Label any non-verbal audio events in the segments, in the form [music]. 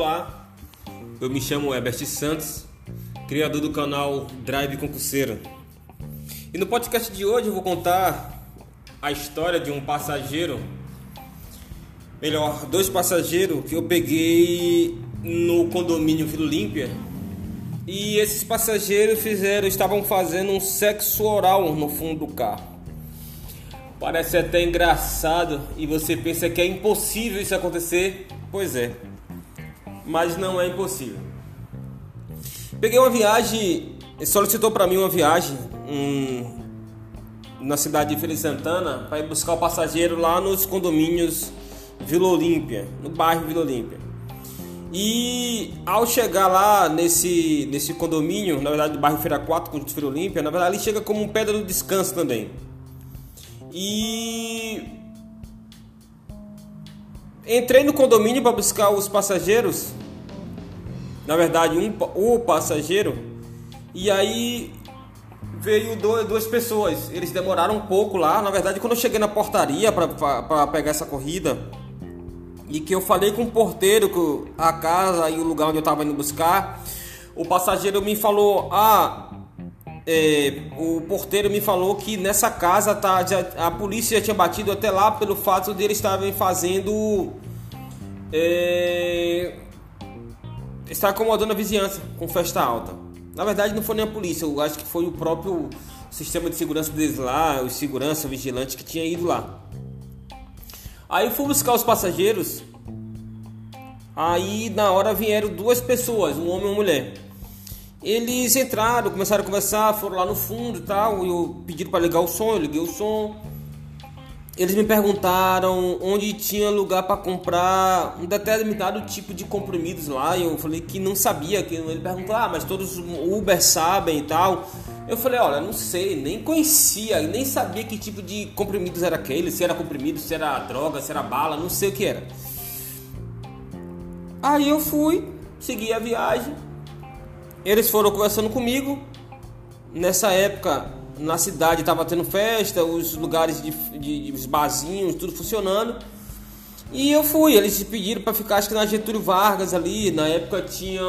Olá, eu me chamo Herbert Santos, criador do canal Drive Concurseiro. E no podcast de hoje eu vou contar a história de um passageiro, melhor, dois passageiros que eu peguei no condomínio Vila Olímpia. E esses passageiros fizeram, estavam fazendo um sexo oral no fundo do carro. Parece até engraçado e você pensa que é impossível isso acontecer. Pois é, mas não é impossível. Peguei uma viagem, solicitou para mim uma viagem um, na cidade de Feira Santana para ir buscar o passageiro lá nos condomínios Vila Olímpia, no bairro Vila Olímpia. E ao chegar lá nesse, nesse condomínio, na verdade do bairro Feira 4, com Feira Olímpia, na verdade ele chega como um pedra do descanso também. E entrei no condomínio para buscar os passageiros. Na verdade, um o passageiro. E aí veio dois, duas pessoas. Eles demoraram um pouco lá. Na verdade, quando eu cheguei na portaria para pegar essa corrida e que eu falei com o porteiro que a casa e o lugar onde eu estava indo buscar, o passageiro me falou: "Ah, é, o porteiro me falou que nessa casa tá, já, a polícia já tinha batido até lá pelo fato de eles estarem fazendo. É, está acomodando a vizinhança com festa alta. Na verdade, não foi nem a polícia, eu acho que foi o próprio sistema de segurança deles lá, o segurança, o vigilante que tinha ido lá. Aí fui buscar os passageiros. Aí na hora vieram duas pessoas, um homem e uma mulher. Eles entraram, começaram a conversar, foram lá no fundo e tal. Eu pediram para ligar o som, eu liguei o som. Eles me perguntaram onde tinha lugar para comprar um determinado tipo de comprimidos lá. E eu falei que não sabia. Que ele perguntou: "Ah, mas todos os Uber sabem e tal". Eu falei: "Olha, não sei, nem conhecia, nem sabia que tipo de comprimidos era aquele, se era comprimido, se era droga, se era bala, não sei o que era". Aí eu fui, segui a viagem eles foram conversando comigo. Nessa época, na cidade estava tendo festa, os lugares de, de, de os barzinhos, tudo funcionando. E eu fui, eles pediram para ficar acho que na Getúlio Vargas ali, na época tinha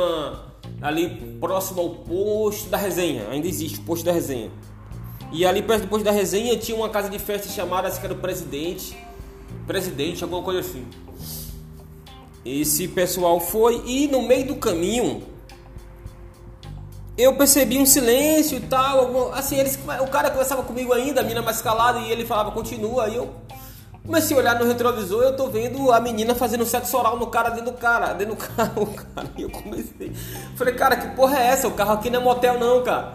ali próximo ao posto da resenha, ainda existe o posto da resenha. E ali perto do posto da resenha tinha uma casa de festa chamada, acho que era o presidente, presidente, alguma coisa assim. Esse pessoal foi e no meio do caminho eu percebi um silêncio e tal. Assim, eles, o cara conversava comigo ainda, a menina mais calada, e ele falava, continua. Aí eu comecei a olhar no retrovisor eu tô vendo a menina fazendo sexo oral no cara dentro do cara, dentro do carro, [laughs] cara. E eu comecei. Falei, cara, que porra é essa? O carro aqui não é motel, não, cara.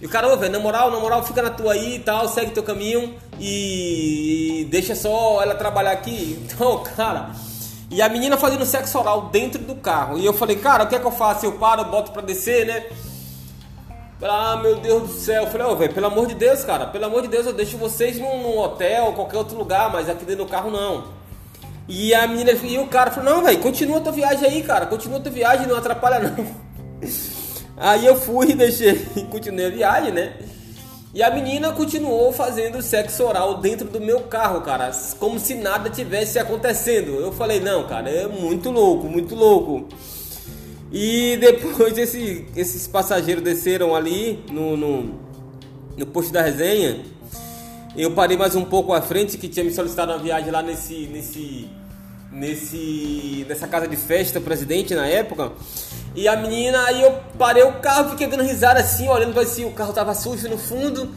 E o cara, ô, velho, na moral, na moral, fica na tua aí e tal, segue teu caminho e deixa só ela trabalhar aqui. [laughs] Então, cara. E a menina fazendo sexo oral dentro do carro. E eu falei, cara, o que é que eu faço? Eu paro, boto pra descer, né? Ah, meu Deus do céu. Eu falei, oh, velho, pelo amor de Deus, cara, pelo amor de Deus, eu deixo vocês num, num hotel qualquer outro lugar, mas aqui dentro do carro não. E a menina e o cara falou, não, velho, continua tua viagem aí, cara, continua tua viagem, não atrapalha não. [laughs] Aí eu fui e deixei, e [laughs] continuei a viagem, né? E a menina continuou fazendo sexo oral dentro do meu carro, cara, como se nada tivesse acontecendo. Eu falei, não, cara, é muito louco, muito louco. E depois esse, esses passageiros desceram ali no, no, no posto da resenha. Eu parei mais um pouco à frente, que tinha me solicitado uma viagem lá nesse, nesse, nesse, nessa casa de festa, presidente na época. E a menina, aí eu parei o carro, fiquei dando risada assim, olhando para si, o carro tava sujo no fundo.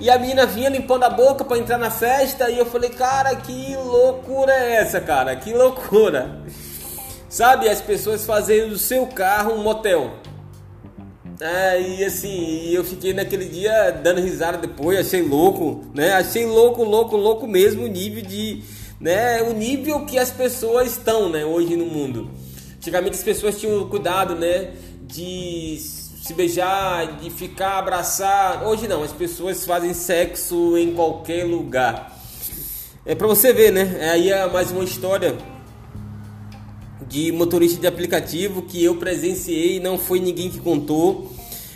E a menina vinha limpando a boca para entrar na festa. E eu falei, cara, que loucura é essa, cara? Que loucura. Sabe, as pessoas fazendo do seu carro um motel. É, e assim, eu fiquei naquele dia dando risada depois, achei louco, né? Achei louco, louco, louco mesmo o nível de, né, o nível que as pessoas estão, né, hoje no mundo. Antigamente as pessoas tinham cuidado, né, de se beijar, de ficar abraçar. Hoje não, as pessoas fazem sexo em qualquer lugar. É para você ver, né? Aí é mais uma história de motorista de aplicativo que eu presenciei, não foi ninguém que contou.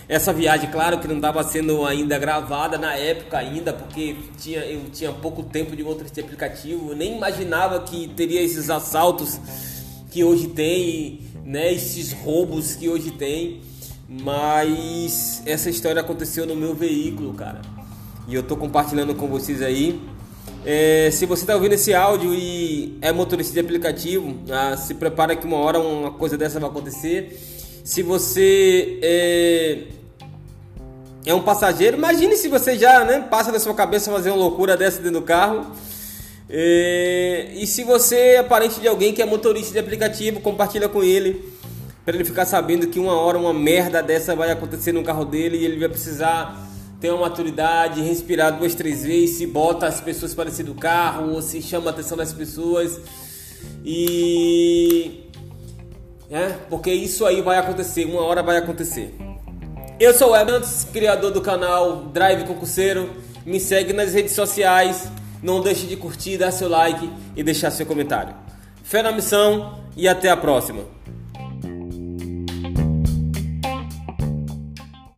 Essa viagem, claro que não estava sendo ainda gravada na época ainda, porque tinha, eu tinha pouco tempo de motorista de aplicativo, eu nem imaginava que teria esses assaltos que hoje tem né, esses roubos que hoje tem, mas essa história aconteceu no meu veículo, cara. E eu tô compartilhando com vocês aí. É, se você está ouvindo esse áudio e é motorista de aplicativo, ah, se prepara que uma hora uma coisa dessa vai acontecer. Se você é, é um passageiro, imagine se você já né, passa na sua cabeça fazer uma loucura dessa dentro do carro. É, e se você é parente de alguém que é motorista de aplicativo, compartilha com ele para ele ficar sabendo que uma hora uma merda dessa vai acontecer no carro dele e ele vai precisar tem uma maturidade, respirar duas, três vezes, se bota as pessoas para do carro, ou se chama a atenção das pessoas. E. É, porque isso aí vai acontecer, uma hora vai acontecer. Eu sou o Evans, criador do canal Drive Concurseiro. Me segue nas redes sociais. Não deixe de curtir, dar seu like e deixar seu comentário. Fé na missão e até a próxima.